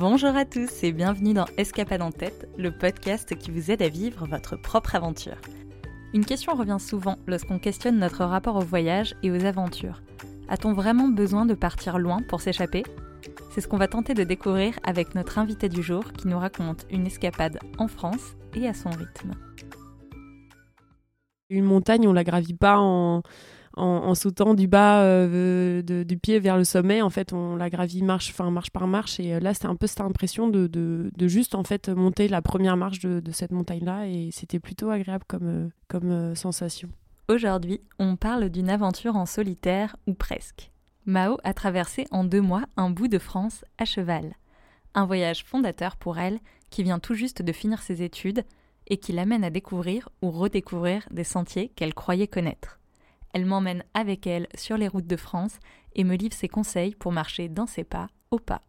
Bonjour à tous et bienvenue dans Escapade en tête, le podcast qui vous aide à vivre votre propre aventure. Une question revient souvent lorsqu'on questionne notre rapport au voyage et aux aventures. A-t-on vraiment besoin de partir loin pour s'échapper? C'est ce qu'on va tenter de découvrir avec notre invité du jour qui nous raconte une escapade en France et à son rythme. Une montagne, on la gravit pas en, en, sautant du bas euh, du pied vers le sommet. En fait, on la gravit marche, enfin marche par marche. Et euh, là, c'était un peu cette impression de, de, juste en fait monter la première marche de, de cette montagne-là. Et c'était plutôt agréable comme, euh, comme sensation. Aujourd'hui, on parle d'une aventure en solitaire ou presque. Mao a traversé en deux mois un bout de France à cheval. Un voyage fondateur pour elle qui vient tout juste de finir ses études et qui l'amène à découvrir ou redécouvrir des sentiers qu'elle croyait connaître. Elle m'emmène avec elle sur les routes de France et me livre ses conseils pour marcher dans ses pas au pas.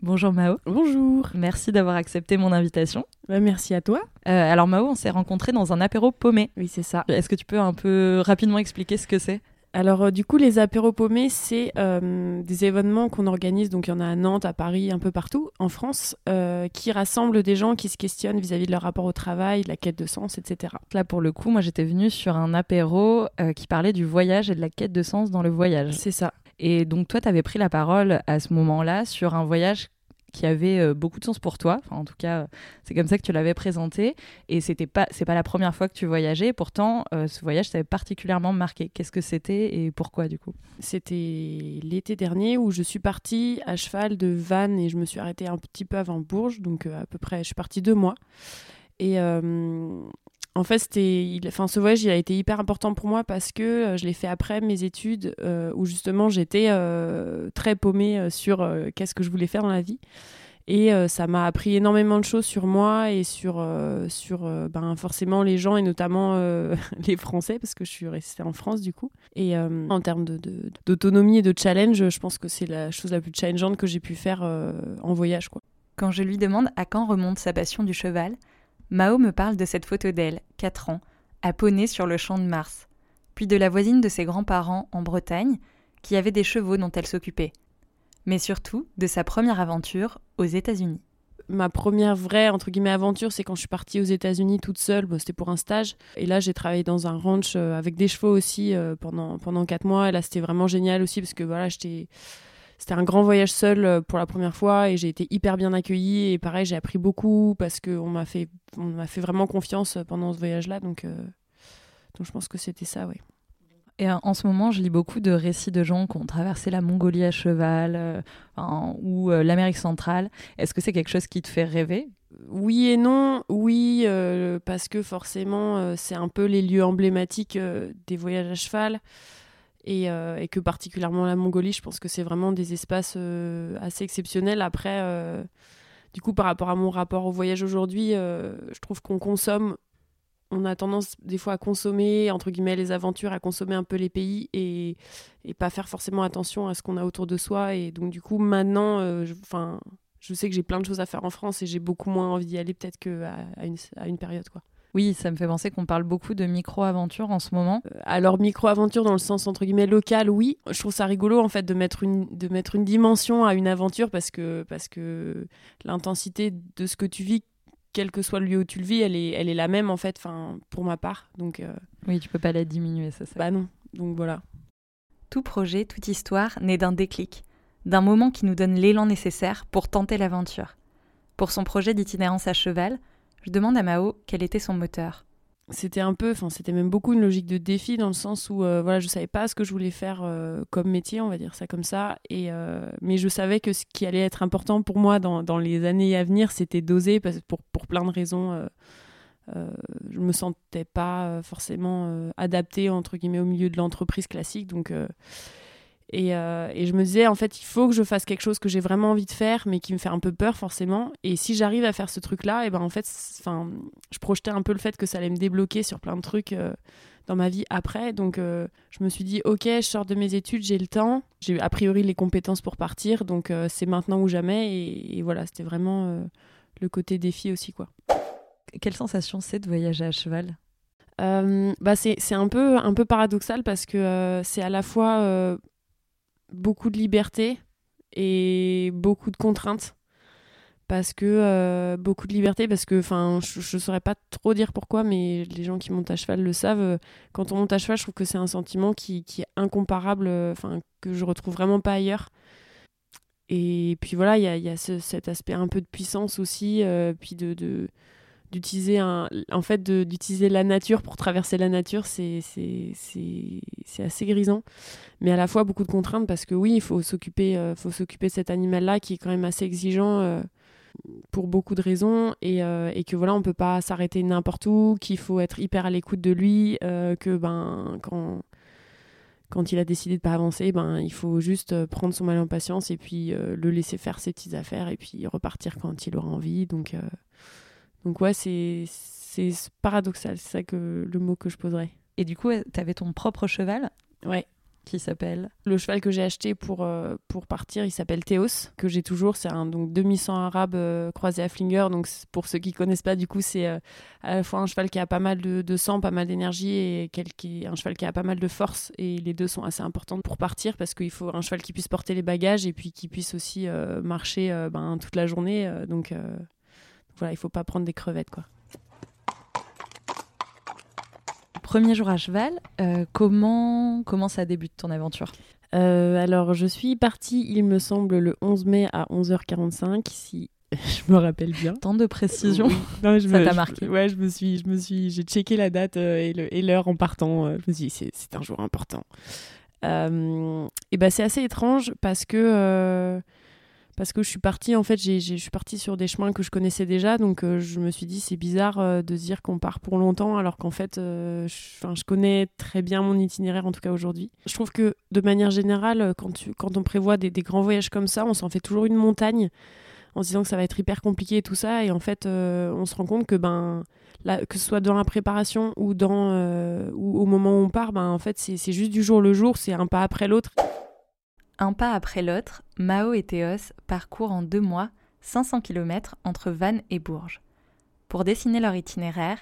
Bonjour Mao. Bonjour. Merci d'avoir accepté mon invitation. Bah, merci à toi. Euh, alors Mao, on s'est rencontrés dans un apéro paumé. Oui, c'est ça. Est-ce que tu peux un peu rapidement expliquer ce que c'est? Alors euh, du coup, les apéros paumés, c'est euh, des événements qu'on organise, donc il y en a à Nantes, à Paris, un peu partout en France, euh, qui rassemblent des gens qui se questionnent vis-à-vis de leur rapport au travail, de la quête de sens, etc. Là, pour le coup, moi j'étais venue sur un apéro qui parlait du voyage et de la quête de sens dans le voyage. C'est ça. Et donc toi, tu avais pris la parole à ce moment-là sur un voyage qui avait euh, beaucoup de sens pour toi. Enfin, en tout cas, c'est comme ça que tu l'avais présenté. Et c'était pas, c'est pas la première fois que tu voyageais. Pourtant, euh, ce voyage t'avait particulièrement marqué. Qu'est-ce que c'était et pourquoi du coup? C'était l'été dernier où je suis partie à cheval de Vannes et je me suis arrêtée un petit peu avant Bourges, donc euh, à peu près, je suis partie deux mois. Et en fait, ce voyage, il a été hyper important pour moi parce que je l'ai fait après mes études où justement j'étais très paumée sur qu'est-ce que je voulais faire dans la vie. Et ça m'a appris énormément de choses sur moi et sur, ben, forcément les gens et notamment les Français parce que je suis restée en France du coup. Et en termes d'autonomie et de challenge, je pense que c'est la chose la plus challengeante que j'ai pu faire en voyage. Quoi. Quand je lui demande à quand remonte sa passion du cheval, Mao me parle de cette photo d'elle, 4 ans, à poney sur le champ de Mars, puis de la voisine de ses grands-parents en Bretagne, qui avait des chevaux dont elle s'occupait, mais surtout de sa première aventure aux États-Unis. Ma première vraie entre guillemets aventure, c'est quand je suis partie aux États-Unis toute seule. c'était pour un stage. Et là, j'ai travaillé dans un ranch euh, avec des chevaux aussi euh, pendant pendant quatre mois. Et là, c'était vraiment génial aussi parce que voilà, j'étais c'était un grand voyage seul euh, pour la première fois et j'ai été hyper bien accueillie et pareil j'ai appris beaucoup parce qu'on m'a fait on m'a fait vraiment confiance pendant ce voyage là donc euh, donc je pense que c'était ça oui et en ce moment, je lis beaucoup de récits de gens qui ont traversé la Mongolie à cheval euh, ou l'Amérique centrale. Est-ce que c'est quelque chose qui te fait rêver? Oui et non. Oui, parce que forcément, c'est un peu les lieux emblématiques des voyages à cheval. Euh, et, que particulièrement la Mongolie, je pense que c'est vraiment des espaces euh, assez exceptionnels. Après, euh, du coup, par rapport à mon rapport au voyage aujourd'hui, je trouve qu'on consomme, on a tendance des fois à consommer, entre guillemets, les aventures, à consommer un peu les pays et, pas faire forcément attention à ce qu'on a autour de soi. Et donc, du coup, maintenant, je, je sais que j'ai plein de choses à faire en France et j'ai beaucoup moins envie d'y aller peut-être qu'à une, à une période, quoi. Oui, ça me fait penser qu'on parle beaucoup de micro-aventure en ce moment. Euh, alors, micro-aventure dans le sens entre guillemets local, oui. Je trouve ça rigolo en fait de mettre une, de mettre une dimension à une aventure parce que, parce que l'intensité de ce que tu vis, quel que soit le lieu où tu le vis, elle est, elle est la même en fait, pour ma part. Donc, euh, Oui, tu peux pas la diminuer, ça. ça. Bah non, donc voilà. Tout projet, toute histoire naît d'un déclic, d'un moment qui nous donne l'élan nécessaire pour tenter l'aventure. Pour son projet d'itinérance à cheval, je demande à Mao quel était son moteur. C'était un peu, enfin c'était même beaucoup une logique de défi dans le sens où euh, voilà je savais pas ce que je voulais faire euh, comme métier, on va dire ça comme ça, et euh, mais je savais que ce qui allait être important pour moi dans, dans les années à venir, c'était d'oser parce pour pour plein de raisons. je me sentais pas forcément adaptée entre guillemets au milieu de l'entreprise classique, donc euh, et, je me disais, en fait, il faut que je fasse quelque chose que j'ai vraiment envie de faire, mais qui me fait un peu peur, forcément. Et si j'arrive à faire ce truc-là, et ben en fait, je projetais un peu le fait que ça allait me débloquer sur plein de trucs euh, dans ma vie après. Donc, euh, je me suis dit, ok, je sors de mes études, j'ai le temps. J'ai a priori les compétences pour partir, donc c'est maintenant ou jamais. Et, voilà, c'était vraiment le côté défi aussi, quoi. Quelle sensation c'est de voyager à cheval? Bah c'est un peu, un peu paradoxal parce que c'est à la fois beaucoup de liberté et beaucoup de contraintes. parce que beaucoup de liberté parce que enfin je, ne saurais pas trop dire pourquoi mais les gens qui montent à cheval le savent quand on monte à cheval je trouve que c'est un sentiment qui, qui est incomparable enfin que je retrouve vraiment pas ailleurs et puis voilà, il y a, y cet aspect un peu de puissance aussi, euh, puis de d'utiliser un en fait d'utiliser la nature pour traverser la nature c'est c'est assez grisant mais à la fois beaucoup de contraintes parce que oui il faut s'occuper euh, faut s'occuper de cet animal là qui est quand même assez exigeant euh, pour beaucoup de raisons et, et, que voilà on peut pas s'arrêter n'importe où qu'il faut être hyper à l'écoute de lui que ben quand quand il a décidé de pas avancer, ben il faut juste euh, prendre son mal en patience et puis euh, le laisser faire ses petites affaires et puis repartir quand il aura envie. Donc euh, donc ouais, c'est c'est paradoxal, c'est ça que le mot que je poserais. Et du coup, tu avais ton propre cheval Ouais qui s'appelle Le cheval que j'ai acheté pour, euh, pour partir, il s'appelle Théos, que j'ai toujours. C'est un donc, demi-sang arabe euh, croisé à Flinger. Donc, pour ceux qui connaissent pas, du coup, c'est euh, à la fois un cheval qui a pas mal de, sang, pas mal d'énergie et qui, un cheval qui a pas mal de force. Et les deux sont assez importants pour partir parce qu'il faut un cheval qui puisse porter les bagages et puis qui puisse aussi marcher ben, toute la journée. donc, voilà, il faut pas prendre des crevettes, quoi. Premier jour à cheval, euh, comment, comment ça débute ton aventure? Euh, Alors, je suis partie, il me semble, le 11 mai à 11h45, si je me rappelle bien. Tant de précision. ça t'a marqué? ouais, je me suis, je me suis, j'ai checké la date euh, et l'heure en partant. je me suis dit, c'est un jour important. et ben, c'est assez étrange parce que parce que je suis partie en fait j'ai, je suis partie sur des chemins que je connaissais déjà donc euh, je me suis dit c'est bizarre euh, de dire qu'on part pour longtemps alors qu'en fait euh, je, je, connais très bien mon itinéraire en tout cas aujourd'hui. Je trouve que de manière générale quand, tu, quand on prévoit des, des, grands voyages comme ça on s'en fait toujours une montagne en se disant que ça va être hyper compliqué et tout ça et en fait on se rend compte que ben que ce soit dans la préparation ou dans ou au moment où on part ben en fait c'est, c'est juste du jour le jour c'est un pas après l'autre un pas après l'autre, Mao et Théos parcourent en deux mois 500 km entre Vannes et Bourges. Pour dessiner leur itinéraire,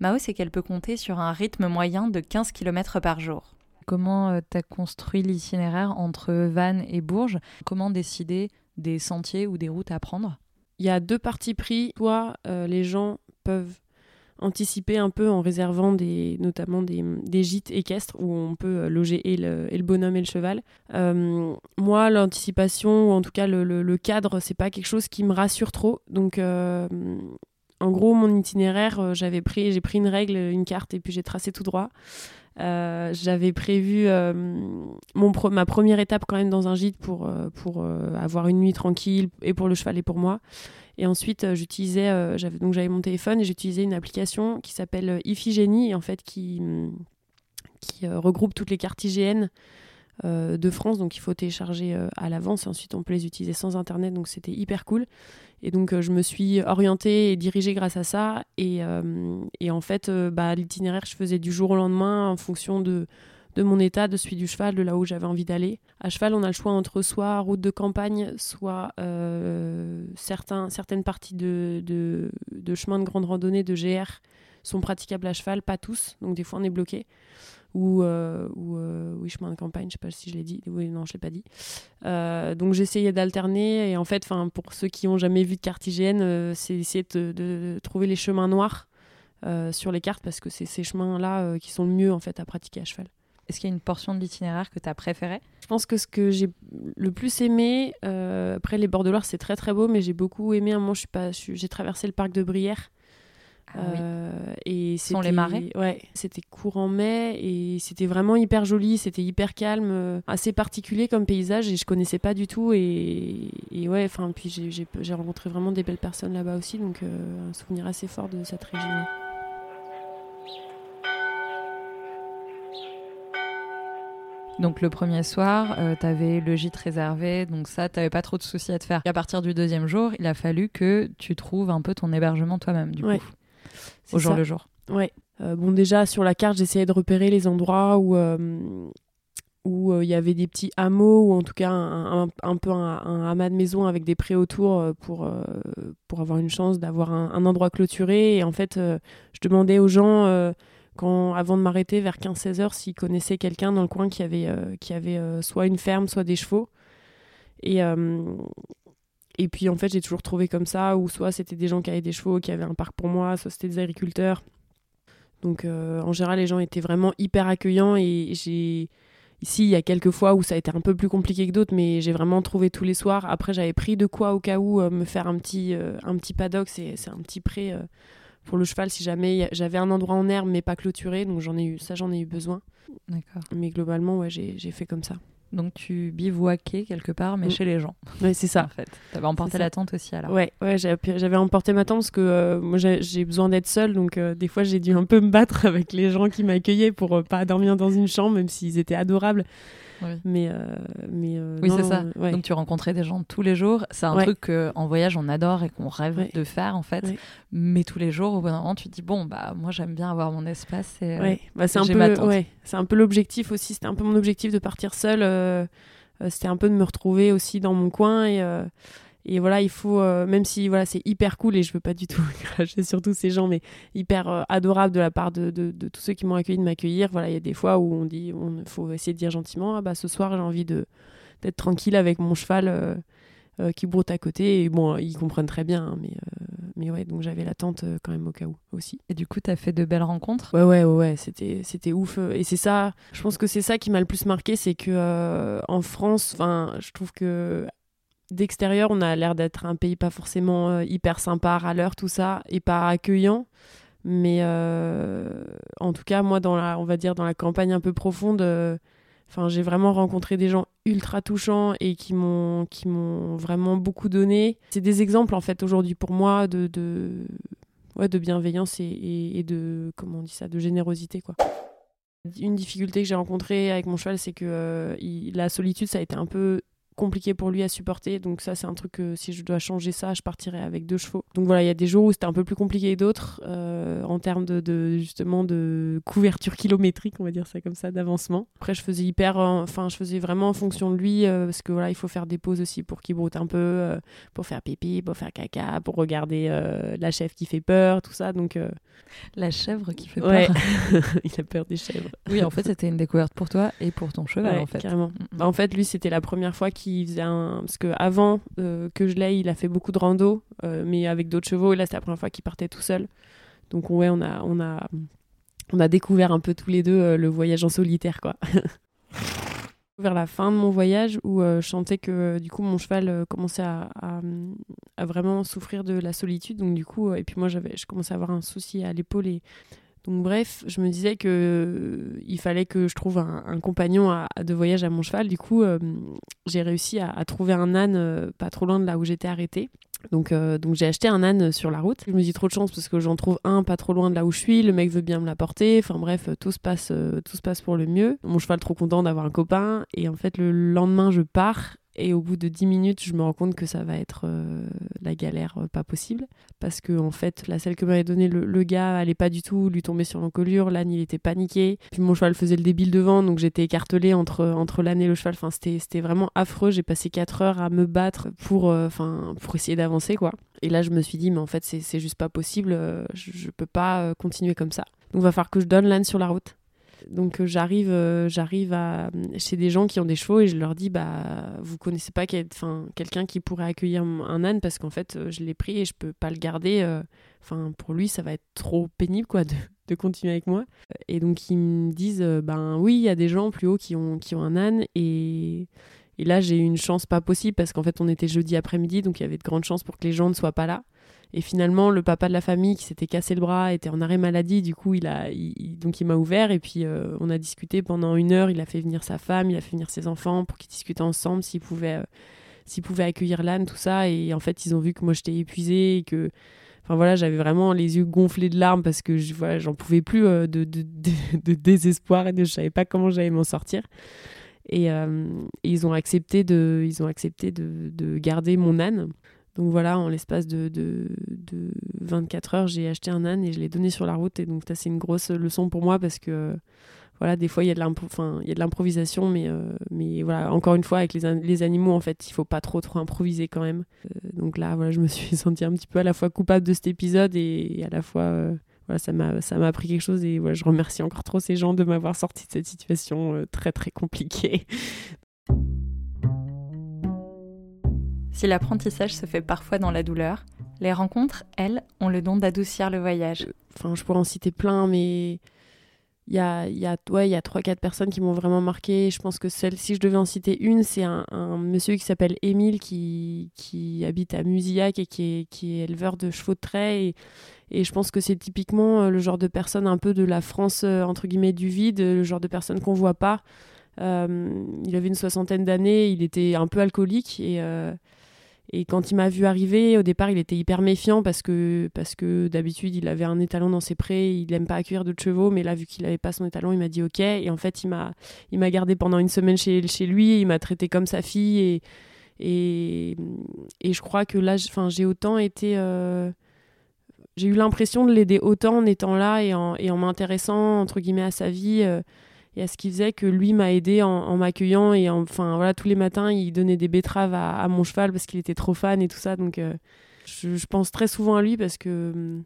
Mao sait qu'elle peut compter sur un rythme moyen de 15 km par jour. Comment euh, tu as construit l'itinéraire entre Vannes et Bourges? Comment décider des sentiers ou des routes à prendre? Il y a deux parties pris. Soit euh, les gens peuvent anticiper un peu en réservant des, notamment des, des gîtes équestres où on peut euh, loger et le, le bonhomme et le cheval. Euh, moi, l'anticipation, ou en tout cas le, le, cadre, c'est pas quelque chose qui me rassure trop. Donc, euh, en gros, mon itinéraire, j'avais pris, j'ai pris une règle, une carte, et puis j'ai tracé tout droit. j'avais prévu mon ma première étape quand même dans un gîte pour, pour avoir une nuit tranquille et pour le cheval et pour moi. Et ensuite, euh, j'utilisais, euh, j'avais donc j'avais mon téléphone et j'utilisais une application qui s'appelle euh, Iphigénie, en fait, qui, mm, qui regroupe toutes les cartes IGN de France. Donc, il faut télécharger à l'avance et ensuite on peut les utiliser sans internet. Donc, c'était hyper cool. Et donc, je me suis orientée et dirigée grâce à ça. Et, et en fait, bah, l'itinéraire, je faisais du jour au lendemain en fonction de de mon état, de celui du cheval, de là où j'avais envie d'aller. À cheval, on a le choix entre soit route de campagne, soit euh, certains, certaines parties de, de, de de grande randonnée, de GR, sont praticables à cheval, pas tous, donc des fois on est bloqué. Ou, euh, ou euh, chemin de campagne, je sais pas si je l'ai dit. Oui, non, je l'ai pas dit. donc j'essayais d'alterner et en fait, pour ceux qui ont jamais vu de carte IGN, c'est essayer de, de, trouver les chemins noirs sur les cartes parce que c'est ces chemins-là qui sont le mieux en fait à pratiquer à cheval. Est-ce qu'il y a une portion de l'itinéraire que tu as préférée? Je pense que ce que j'ai le plus aimé, euh, après les bords de Loire, c'est très très beau, mais j'ai beaucoup aimé un moment, j'ai pas, j'ai traversé le parc de Brière. Ah euh, et sont les marais? Ouais, c'était courant mai et c'était vraiment hyper joli, c'était hyper calme, euh, assez particulier comme paysage et je connaissais pas du tout et, ouais, enfin puis j'ai rencontré vraiment des belles personnes là-bas aussi, donc un souvenir assez fort de cette région. Donc le premier soir, euh, tu avais le gîte réservé, donc ça, tu n'avais pas trop de soucis à te faire. Et à partir du deuxième jour, il a fallu que tu trouves un peu ton hébergement toi-même, du coup, au jour le jour. Ouais. Euh, bon, déjà, sur la carte, j'essayais de repérer les endroits où euh, où il y avait des petits hameaux ou en tout cas un, peu un, amas de maison avec des prés autour pour, pour avoir une chance d'avoir un, endroit clôturé. Et en fait, je demandais aux gens avant de m'arrêter vers 15-16 heures, s'ils connaissaient quelqu'un dans le coin qui avait, euh, qui avait euh, soit une ferme, soit des chevaux. Et, euh, Et puis en fait, j'ai toujours trouvé comme ça, où soit c'était des gens qui avaient des chevaux, qui avaient un parc pour moi, soit c'était des agriculteurs. Donc en général, les gens étaient vraiment hyper accueillants et Ici, il y a quelques fois où ça a été un peu plus compliqué que d'autres, mais j'ai vraiment trouvé tous les soirs. Après, j'avais pris de quoi au cas où me faire un petit, un petit paddock, c'est un petit prêt pour le cheval si jamais j'avais un endroit en herbe mais pas clôturé, donc j'en ai eu ça, j'en ai eu besoin. D'accord. Mais globalement, ouais, j'ai fait comme ça. Donc tu bivouaquais quelque part, mais mm. chez les gens. Oui, c'est ça. En fait, avais emporté la tente aussi alors. Ouais, ouais, j'avais emporté ma tente parce que euh, moi j'ai besoin d'être seule, donc euh, des fois j'ai dû un peu me battre avec les gens qui m'accueillaient pour euh, pas dormir dans une chambre, même s'ils étaient adorables. Mais, euh, mais euh, oui, c'est ça. Donc tu rencontrais des gens tous les jours. C'est un truc qu'en voyage on adore et qu'on rêve de faire en fait. Mais tous les jours, au bout d'un moment, tu te dis bon bah moi j'aime bien avoir mon espace et euh, bah, c'est un, peu, c'est un peu l'objectif aussi. C'était un peu mon objectif de partir seule. C'était un peu de me retrouver aussi dans mon coin et et voilà, il faut, euh, même si voilà, c'est hyper cool et je veux pas du tout cracher sur tous ces gens, mais hyper euh, adorable de la part de, de, tous ceux qui m'ont accueilli de m'accueillir. Voilà, il y a des fois où on dit, il faut essayer de dire gentiment, ah bah ce soir j'ai envie de d'être tranquille avec mon cheval euh, qui broute à côté. Et bon, ils comprennent très bien, hein, mais mais ouais, donc j'avais l'attente quand même au cas où aussi. Et du coup, tu as fait de belles rencontres? Ouais, ouais, ouais, c'était, c'était ouf. Et c'est ça, je pense que c'est ça qui m'a le plus marqué, c'est que en France, enfin, je trouve que d'extérieur, on a l'air d'être un pays pas forcément euh, hyper sympa, à l'heure, tout ça, et pas accueillant. Mais euh, en tout cas, moi, dans la, on va dire dans la campagne un peu profonde, euh, enfin, j'ai vraiment rencontré des gens ultra touchants et qui m'ont, vraiment beaucoup donné. C'est des exemples en fait aujourd'hui pour moi de, de, ouais, de bienveillance et, et, de, comment on dit ça, de générosité quoi. Une difficulté que j'ai rencontrée avec mon cheval, c'est que la solitude, ça a été un peu compliqué pour lui à supporter. Donc ça, c'est un truc que si je dois changer ça, je partirai avec deux chevaux. Donc voilà, il y a des jours où c'était un peu plus compliqué que d'autres euh, en termes de, justement de couverture kilométrique, on va dire ça comme ça, d'avancement. Après, je faisais hyper, enfin, je faisais vraiment en fonction de lui euh, parce que voilà, il faut faire des pauses aussi pour qu'il broute un peu, euh, pour faire pipi, pour faire caca, pour regarder la chèvre qui fait peur, tout ça. Donc la chèvre qui fait peur. il a peur des chèvres. Oui, en fait, c'était une découverte pour toi et pour ton cheval, en fait. Carrément. Mm, mm. Bah, en fait, lui, c'était la première fois qu'il faisait un. Parce qu'avant euh, que je l'aie, il a fait beaucoup de rando, euh, mais avec d'autres chevaux. Et là, c'était la première fois qu'il partait tout seul. Donc, ouais, on a, on a, on a découvert un peu tous les deux euh, le voyage en solitaire, quoi. Vers la fin de mon voyage, où je sentais que du coup mon cheval commençait à, à, vraiment souffrir de la solitude. Donc, du coup, et puis moi, j'avais, je commençais à avoir un souci à l'épaule et donc bref, je me disais que euh, il fallait que je trouve un, compagnon de voyage à mon cheval. Du coup, euh, j'ai réussi à, trouver un âne euh, pas trop loin de là où j'étais arrêtée. Donc, donc j'ai acheté un âne sur la route. Je me dis trop de chance parce que j'en trouve un pas trop loin de là où je suis. Le mec veut bien me l'apporter. Enfin bref, tout se passe, tout se passe pour le mieux. Mon cheval trop content d'avoir un copain. Et en fait, le lendemain, je pars et au bout de 10 minutes, je me rends compte que ça va être euh, la galère euh, pas possible. Parce que, en fait, la selle que m'avait donnée le, gars allait pas du tout lui tomber sur l'encolure. L'âne, il était paniqué. Puis mon cheval faisait le débile devant, donc j'étais écartelée entre, entre l'âne et le cheval. Enfin, c'était vraiment affreux. J'ai passé 4 heures à me battre pour, euh, pour essayer d'avancer, quoi. Et là, je me suis dit, mais en fait, c'est juste pas possible. je, je peux pas continuer comme ça. Donc, va falloir que je donne l'âne sur la route. Donc euh, j'arrive euh, j'arrive à chez des gens qui ont des chevaux et je leur dis bah vous connaissez pas enfin quelqu'un qui pourrait accueillir un âne parce qu'en fait euh, je l'ai pris et je peux pas le garder enfin pour lui ça va être trop pénible quoi de, de continuer avec moi. Et donc ils me disent ben oui il y a des gens plus haut qui ont qui ont un âne et et là j'ai eu une chance pas possible parce qu'en fait on était jeudi après-midi donc il y avait de grandes chances pour que les gens ne soient pas là et finalement, le papa de la famille qui s'était cassé le bras était en arrêt maladie. Du coup, il a, donc il m'a ouvert et puis euh, on a discuté pendant une heure. Il a fait venir sa femme, il a fait venir ses enfants pour qu'ils discutent ensemble s'ils pouvaient, euh, s'ils pouvaient accueillir l'âne, tout ça. Et en fait, ils ont vu que moi j'étais épuisée et que, enfin voilà, j'avais vraiment les yeux gonflés de larmes parce que je, voilà, j'en pouvais plus euh, de, désespoir et de, je savais pas comment j'allais m'en sortir. Et, et, ils ont accepté de, ils ont accepté de, de garder mon âne. Donc voilà, en l'espace de, de, 24 heures, j'ai acheté un âne et je l'ai donné sur la route. Et donc, ça, c'est une grosse leçon pour moi parce que, voilà, des fois, il y a de l'improvisation, mais, euh, mais voilà, encore une fois, avec les, les animaux, en fait, il faut pas trop, trop improviser quand même. Euh, donc là, voilà, je me suis sentie un petit peu à la fois coupable de cet épisode et, à la fois. Euh, voilà, ça m'a appris quelque chose et voilà, je remercie encore trop ces gens de m'avoir sorti de cette situation très très compliquée Si l'apprentissage se fait parfois dans la douleur, les rencontres, elles, ont le don d'adoucir le voyage. Enfin, je pourrais en citer plein, mais il y a, y a, ouais, a 3-4 personnes qui m'ont vraiment marqué. Je pense que celle, si je devais en citer une, c'est un, monsieur qui s'appelle Émile qui, qui habite à Musillac et qui est, qui est éleveur de chevaux de trait. Et, je pense que c'est typiquement euh, le genre de personne un peu de la France, euh, entre guillemets, du vide, le genre de personne qu'on voit pas. Euh, il avait une soixantaine d'années, il était un peu alcoolique et, et quand il m'a vu arriver, au départ, il était hyper méfiant parce que, d'habitude, il avait un étalon dans ses prés, il n'aime pas accueillir d'autres chevaux, mais là, vu qu'il n'avait pas son étalon, il m'a dit OK. Et en fait, il m'a, il gardé pendant une semaine chez, lui, il m'a traité comme sa fille. Et, et, et je crois que là, j'ai autant été j'ai eu l'impression de l'aider autant en étant là et en, et en m'intéressant entre à sa vie euh, et à ce qu'il faisait que lui m'a aidé en, m'accueillant et enfin voilà tous les matins il donnait des betteraves à, mon cheval parce qu'il était trop fan et tout ça. Donc euh, je, pense très souvent à lui parce que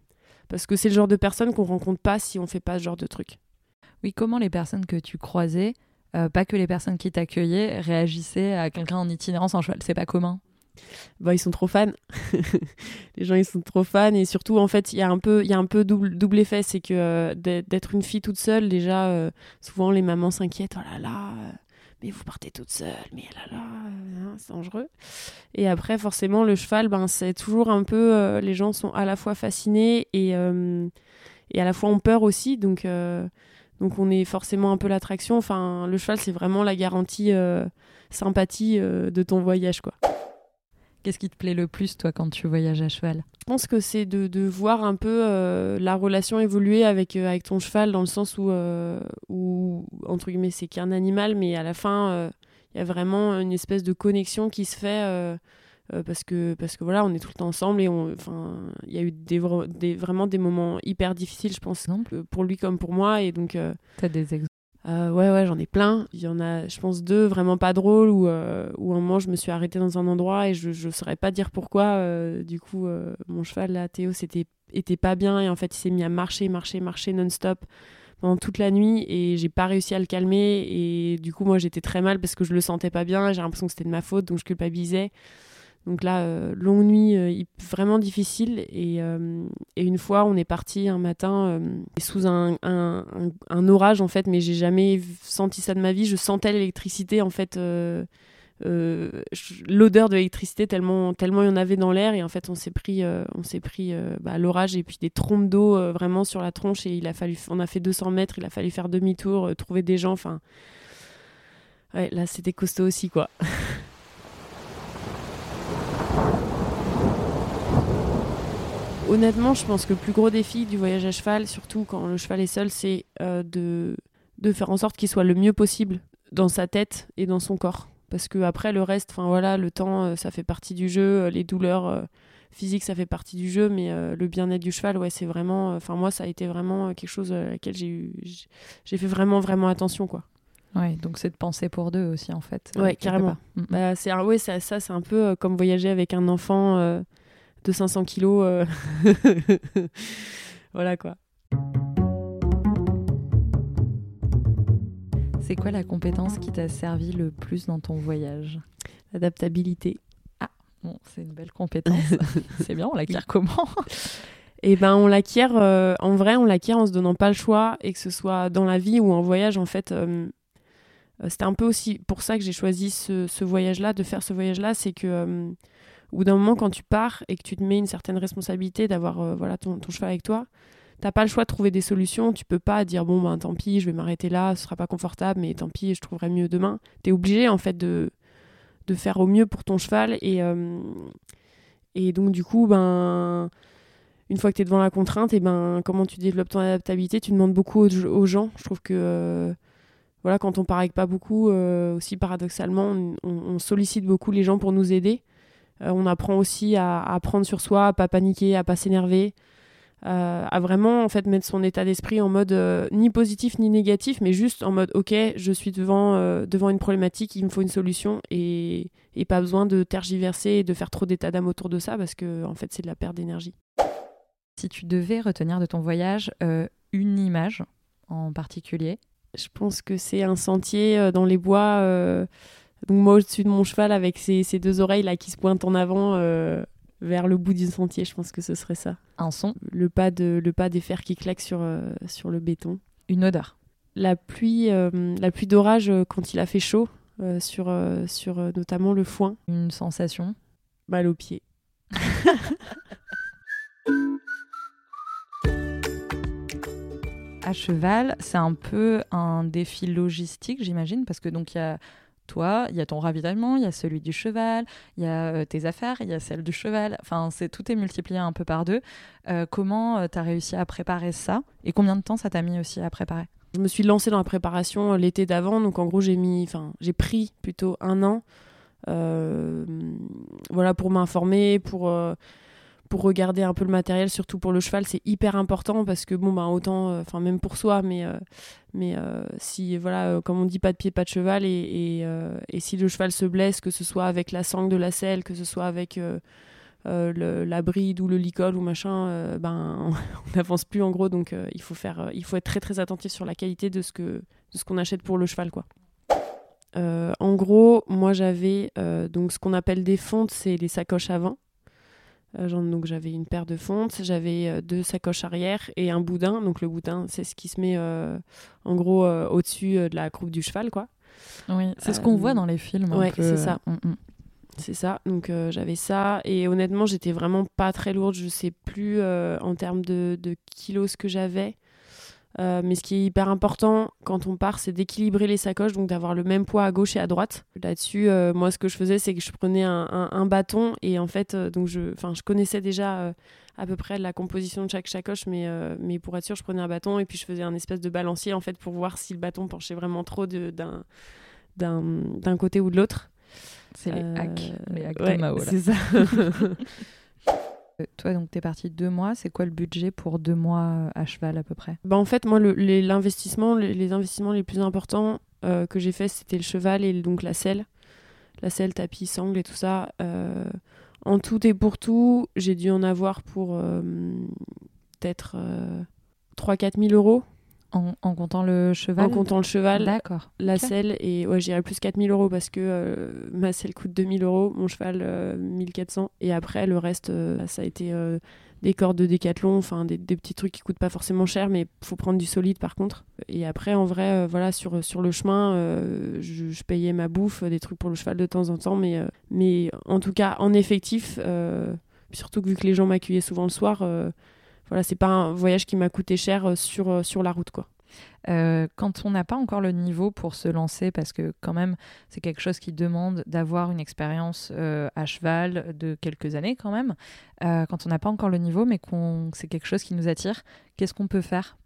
parce que c'est le genre de personne qu'on rencontre pas si on fait pas ce genre de truc. Oui, comment les personnes que tu croisais, euh, pas que les personnes qui t'accueillaient, réagissaient à quelqu'un en itinérance en cheval? C'est pas commun bah, ils sont trop fans. les gens, ils sont trop fans. Et surtout, en fait, il y a un peu, y a un peu double, double effet. C'est que euh, d'être une fille toute seule, déjà, euh, souvent, les mamans s'inquiètent. Oh là là, euh, mais vous partez toute seule. Mais oh là là, hein, c'est dangereux. Et après, forcément, le cheval, ben, c'est toujours un peu. les gens sont à la fois fascinés et, et à la fois ont peur aussi. Donc, donc, on est forcément un peu l'attraction. Enfin, le cheval, c'est vraiment la garantie sympathie de ton voyage, quoi. Qu'est-ce qui te plaît le plus, toi, quand tu voyages à cheval? Je pense que c'est de, de, voir un peu euh, la relation évoluer avec, euh, avec ton cheval, dans le sens où, euh, où entre guillemets, c'est qu'un animal, mais à la fin, il y a vraiment une espèce de connexion qui se fait. parce que parce que voilà on est tout le temps ensemble et enfin il y a eu des, des, vraiment des moments hyper difficiles je pense pour lui comme pour moi et donc tu as des exemples euh, ouais, ouais, j'en ai plein. Il y en a, je pense, deux vraiment pas drôles où, euh, un moment je me suis arrêtée dans un endroit et je ne saurais pas dire pourquoi. Euh, du coup, mon cheval, là, Théo, c'était, était pas bien et en fait, il s'est mis à marcher, marcher, marcher non-stop pendant toute la nuit et j'ai pas réussi à le calmer. Et du coup, moi, j'étais très mal parce que je le sentais pas bien. J'ai l'impression que c'était de ma faute, donc je culpabilisais. Donc là, euh, longue nuit euh, vraiment difficile. Euh, et, une fois, on est parti un matin sous un, orage, en fait, mais j'ai jamais senti ça de ma vie. Je sentais l'électricité, en fait, l'odeur de l'électricité tellement, tellement il y en avait dans l'air. Et en fait, on s'est pris, on bah, l'orage et puis des trompes d'eau vraiment sur la tronche. Et il a fallu, on a fait 200 mètres, il a fallu faire demi-tour, trouver des gens. Enfin, ouais, là, c'était costaud aussi, quoi. Honnêtement, je pense que le plus gros défi du voyage à cheval, surtout quand le cheval est seul, c'est euh, de, de faire en sorte qu'il soit le mieux possible dans sa tête et dans son corps. Parce que après le reste, enfin voilà, le temps, euh, ça fait partie du jeu, euh, les douleurs physiques, ça fait partie du jeu, mais le bien-être du cheval, ouais, c'est vraiment, enfin moi, ça a été vraiment quelque chose à laquelle j'ai eu, j'ai fait vraiment vraiment attention, quoi. Ouais, donc c'est de penser pour deux aussi en fait. Ouais, carrément. Mm, mm. Bah, c'est ouais, ça, ça c'est un peu comme voyager avec un enfant de 500 kilos. Euh. voilà quoi. C'est quoi la compétence qui t'a servi le plus dans ton voyage? L'adaptabilité. Ah, bon, c'est une belle compétence. c'est bien, on l'acquiert comment? Eh ben, on l'acquiert, euh, en vrai, on l'acquiert en se donnant pas le choix, et que ce soit dans la vie ou en voyage, en fait. Euh, c'était un peu aussi pour ça que j'ai choisi ce, voyage-là, de faire ce voyage-là, c'est que au bout d'un moment, quand tu pars et que tu te mets une certaine responsabilité d'avoir euh, voilà, ton, cheval avec toi, t'as pas le choix de trouver des solutions. Tu peux pas dire bon ben tant pis, je vais m'arrêter là, ce sera pas confortable, mais tant pis, je trouverai mieux demain. Tu es obligé en fait de, faire au mieux pour ton cheval et, euh, donc du coup ben une fois que tu es devant la contrainte et ben comment tu développes ton adaptabilité, tu demandes beaucoup aux, gens. Je trouve que euh, voilà quand on part avec pas beaucoup aussi paradoxalement, on sollicite beaucoup les gens pour nous aider. Euh, on apprend aussi à, prendre sur soi, à pas paniquer, à pas s'énerver. Euh, à vraiment en fait mettre son état d'esprit en mode euh, ni positif ni négatif mais juste en mode ok je suis devant devant une problématique il me faut une solution et, pas besoin de tergiverser et de faire trop d'état d'âme autour de ça parce que en fait c'est de la perte d'énergie si tu devais retenir de ton voyage une image en particulier je pense que c'est un sentier dans les bois Donc moi au-dessus de mon cheval avec ces, ces, deux oreilles là qui se pointent en avant vers le bout du sentier, je pense que ce serait ça. Un son Le pas, de, le pas des fers qui claquent sur, sur le béton. Une odeur La pluie, la pluie d'orage quand il a fait chaud, sur, sur notamment le foin. Une sensation Mal aux pieds. à cheval, c'est un peu un défi logistique, j'imagine, parce que donc il y a toi, il y a ton ravitaillement, il y a celui du cheval, il y a euh, tes affaires, il y a celle du cheval. Enfin, c'est tout est multiplié un peu par deux. Euh, comment euh, tu as réussi à préparer ça et combien de temps ça t'a mis aussi à préparer? Je me suis lancée dans la préparation l'été d'avant, donc en gros j'ai mis, enfin j'ai pris plutôt un an, voilà pour m'informer, pour pour regarder un peu le matériel, surtout pour le cheval, c'est hyper important parce que bon, bah, autant, euh, enfin, même pour soi, mais, euh, mais euh, si, voilà, comme on dit, pas de pied, pas de cheval, et, et, si le cheval se blesse, que ce soit avec la sangle de la selle, que ce soit avec la bride ou le licol ou machin, ben, on n'avance plus en gros, donc il, faut faire, il faut être très très attentif sur la qualité de ce que de ce qu'on achète pour le cheval, quoi. en gros, moi j'avais donc ce qu'on appelle des fontes, c'est les sacoches avant. Euh, donc j'avais une paire de fontes, j'avais euh, deux sacoches arrière et un boudin. Donc le boudin, c'est ce qui se met euh, en gros au-dessus de la croupe du cheval, quoi. Oui, c'est ce qu'on voit dans les films. Ouais, c'est ça. Mm, mm. C'est ça. Donc j'avais ça et honnêtement, j'étais vraiment pas très lourde. Je sais plus en termes de, de kilos ce que j'avais. Euh, mais ce qui est hyper important quand on part, c'est d'équilibrer les sacoches, donc d'avoir le même poids à gauche et à droite. Là-dessus, euh, moi, ce que je faisais, c'est que je prenais un, bâton et en fait, euh, donc je, je connaissais déjà à peu près la composition de chaque sacoche, mais, mais pour être sûr, je prenais un bâton et puis je faisais un espèce de balancier en fait pour voir si le bâton penchait vraiment trop d'un côté ou de l'autre. C'est les hacks, les hacks de Mao. C'est ça. Euh, toi, donc, tu es parti deux mois. C'est quoi le budget pour deux mois euh, à cheval à peu près? Bah, En fait, moi, l'investissement, les, les, investissements les plus importants euh, que j'ai fait, c'était le cheval et donc la selle. La selle, tapis, sangle et tout ça. en tout et pour tout, j'ai dû en avoir pour peut-être 3-4 000 euros. En, comptant le cheval En comptant le cheval. D'accord. La selle, et ouais, j'irais plus 4000 euros parce que euh, ma selle coûte 2000 euros, mon cheval 1400. Euh, et après, le reste, euh, ça a été des cordes de décathlon, enfin des, petits trucs qui coûtent pas forcément cher, mais faut prendre du solide par contre. Et après, en vrai, voilà, sur, sur le chemin, je, payais ma bouffe, des trucs pour le cheval de temps en temps, mais, mais en tout cas, en effectif, surtout que vu que les gens m'accueillaient souvent le soir voilà, c'est pas un voyage qui m'a coûté cher euh, sur, euh, sur la route, quoi. Euh, quand on n'a pas encore le niveau pour se lancer, parce que quand même c'est quelque chose qui demande d'avoir une expérience à cheval de quelques années quand même, quand on n'a pas encore le niveau mais qu'on c'est quelque chose qui nous attire, qu'est-ce qu'on peut faire?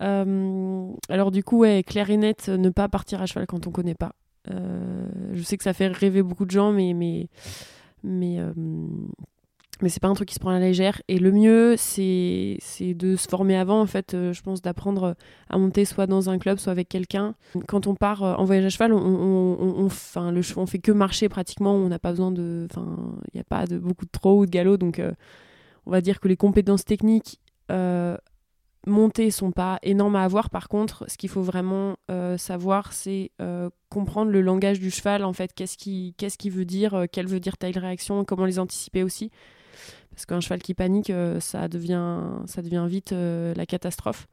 Alors du coup, ouais, clair et net, ne pas partir à cheval quand on connaît pas. je sais que ça fait rêver beaucoup de gens, mais, mais, mais mais c'est pas un truc qui se prend à la légère. Et le mieux c'est de se former avant en fait euh, je pense d'apprendre à monter soit dans un club soit avec quelqu'un. Quand on part euh, en voyage à cheval on, on, on, le, on fait que marcher pratiquement. On n'a pas besoin de enfin il n'y a pas de beaucoup de trot ou de galop. Donc euh, on va dire que les compétences techniques montées sont pas énormes à avoir. Par contre ce qu'il faut vraiment savoir c'est comprendre le langage du cheval en fait. Qu'est-ce qui qu'est-ce qui veut dire quelle veut dire telle réaction comment les anticiper aussi parce qu'un cheval qui panique, euh, ça, devient, ça devient vite euh, la catastrophe.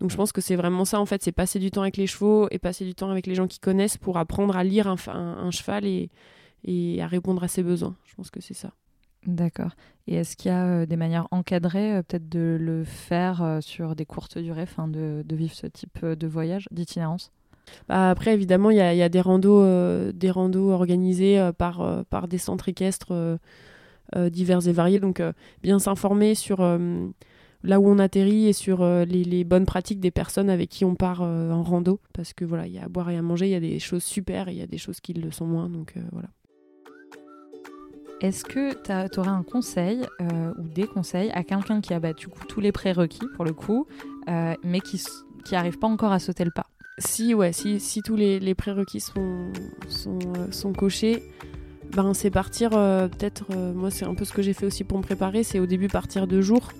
Donc je pense que c'est vraiment ça en fait, c'est passer du temps avec les chevaux et passer du temps avec les gens qui connaissent pour apprendre à lire un, un, cheval et, et, à répondre à ses besoins. Je pense que c'est ça. D'accord. Et est-ce qu'il y a euh, des manières encadrées peut-être de le faire sur des courtes durées, fin de, de, vivre ce type de voyage, d'itinérance? Bah, Après évidemment il y a, y a, des randos, des randos organisés par, par des centres équestres euh, divers et variés. Donc, euh, bien s'informer sur euh, là où on atterrit et sur les, bonnes pratiques des personnes avec qui on part en rando. Parce que voilà, il y a à boire et à manger, il y a des choses super et il y a des choses qui le sont moins. Donc voilà. Est-ce que tu aurais un conseil ou des conseils à quelqu'un qui a bah, du coup tous les prérequis pour le coup, mais qui n'arrive pas encore à sauter le pas? Si, ouais, si, si tous les, les prérequis sont, sont, sont cochés, ben, c'est partir, euh, peut-être, euh, moi c'est un peu ce que j'ai fait aussi pour me préparer, c'est au début partir deux jours,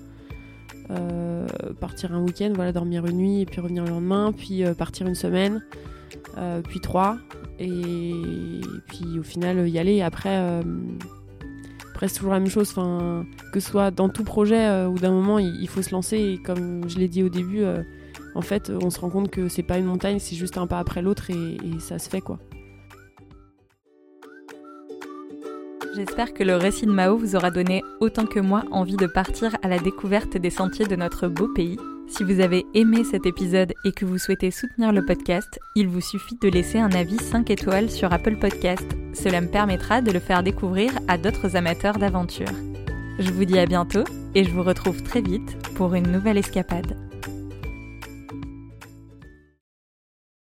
euh, partir un week-end, voilà, dormir une nuit et puis revenir le lendemain, puis partir une semaine, puis trois, et puis au final y aller. Après, après c'est toujours la même chose, que ce soit dans tout projet ou d'un moment il, faut se lancer, et comme je l'ai dit au début, en fait on se rend compte que c'est pas une montagne, c'est juste un pas après l'autre, et ça se fait quoi. J'espère que le récit de Mao vous aura donné autant que moi envie de partir à la découverte des sentiers de notre beau pays. Si vous avez aimé cet épisode et que vous souhaitez soutenir le podcast, il vous suffit de laisser un avis 5 étoiles sur Apple Podcast. Cela me permettra de le faire découvrir à d'autres amateurs d'aventure. Je vous dis à bientôt et je vous retrouve très vite pour une nouvelle escapade.